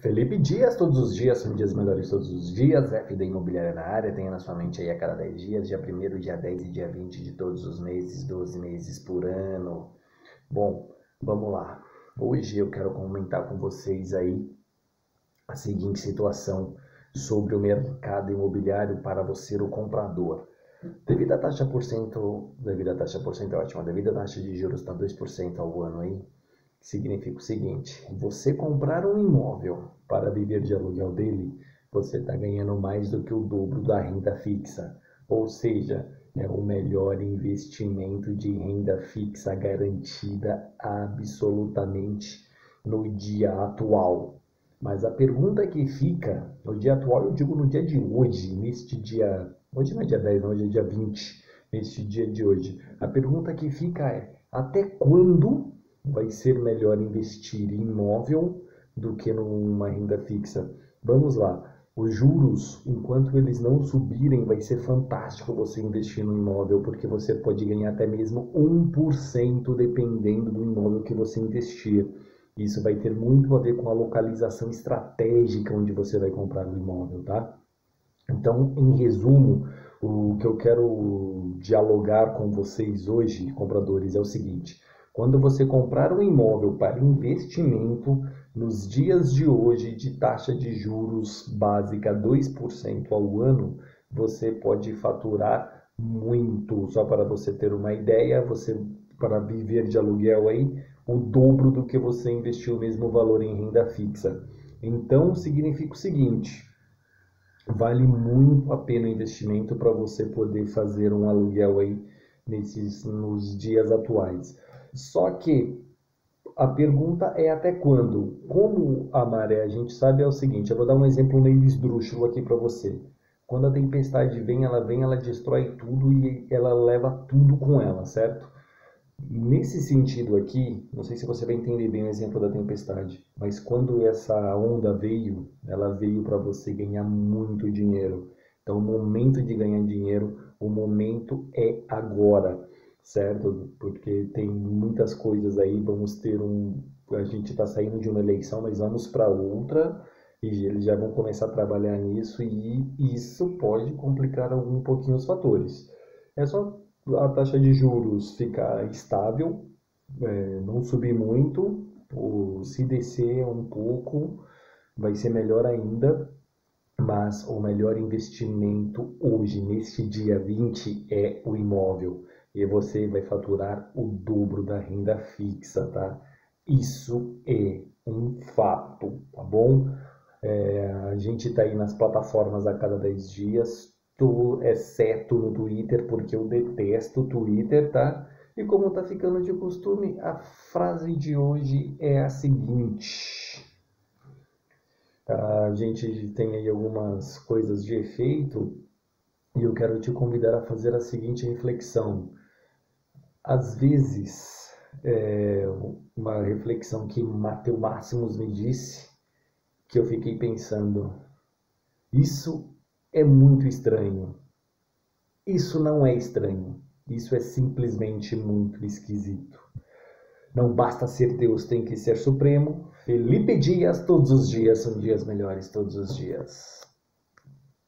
Felipe Dias, todos os dias são dias melhores todos os dias. FD Imobiliária na área, tenha na sua mente aí a cada 10 dias, dia 1 dia 10 e dia 20 de todos os meses, 12 meses por ano. Bom, vamos lá. Hoje eu quero comentar com vocês aí a seguinte situação sobre o mercado imobiliário para você, o comprador. Devido à taxa por cento, devido à taxa por cento é ótima, devido à taxa de juros está 2% ao ano aí, significa o seguinte: você comprar um imóvel para viver de aluguel dele, você está ganhando mais do que o dobro da renda fixa. Ou seja, é o melhor investimento de renda fixa garantida absolutamente no dia atual. Mas a pergunta que fica, no dia atual, eu digo no dia de hoje, neste dia. Hoje não é dia 10, não, hoje é dia 20, neste dia de hoje. A pergunta que fica é: até quando vai ser melhor investir em imóvel do que numa renda fixa. Vamos lá. Os juros, enquanto eles não subirem, vai ser fantástico você investir no imóvel, porque você pode ganhar até mesmo 1% dependendo do imóvel que você investir. Isso vai ter muito a ver com a localização estratégica onde você vai comprar o imóvel, tá? Então, em resumo, o que eu quero dialogar com vocês hoje, compradores, é o seguinte: quando você comprar um imóvel para investimento, nos dias de hoje, de taxa de juros básica 2% ao ano, você pode faturar muito. Só para você ter uma ideia, você para viver de aluguel aí, o dobro do que você investiu o mesmo valor em renda fixa. Então, significa o seguinte: vale muito a pena o investimento para você poder fazer um aluguel aí nesses nos dias atuais. Só que a pergunta é até quando? Como a maré, a gente sabe é o seguinte, eu vou dar um exemplo meio esdrúxulo aqui para você. Quando a tempestade vem, ela vem, ela destrói tudo e ela leva tudo com ela, certo? Nesse sentido aqui, não sei se você vai entender bem o exemplo da tempestade, mas quando essa onda veio, ela veio para você ganhar muito dinheiro. Então, o momento de ganhar dinheiro, o momento é agora certo? Porque tem muitas coisas aí, vamos ter um. A gente está saindo de uma eleição, mas vamos para outra e eles já vão começar a trabalhar nisso e isso pode complicar um pouquinho os fatores. É só a taxa de juros ficar estável, é, não subir muito, ou se descer um pouco, vai ser melhor ainda. Mas o melhor investimento hoje, neste dia 20, é o imóvel e você vai faturar o dobro da renda fixa, tá? Isso é um fato, tá bom? É, a gente está aí nas plataformas a cada 10 dias, tô, exceto no Twitter, porque eu detesto o Twitter, tá? E como tá ficando de costume, a frase de hoje é a seguinte. A gente tem aí algumas coisas de efeito e eu quero te convidar a fazer a seguinte reflexão. Às vezes, é, uma reflexão que Mateu Máximos me disse, que eu fiquei pensando, isso é muito estranho. Isso não é estranho. Isso é simplesmente muito esquisito. Não basta ser Deus, tem que ser Supremo. Felipe Dias, todos os dias são dias melhores, todos os dias.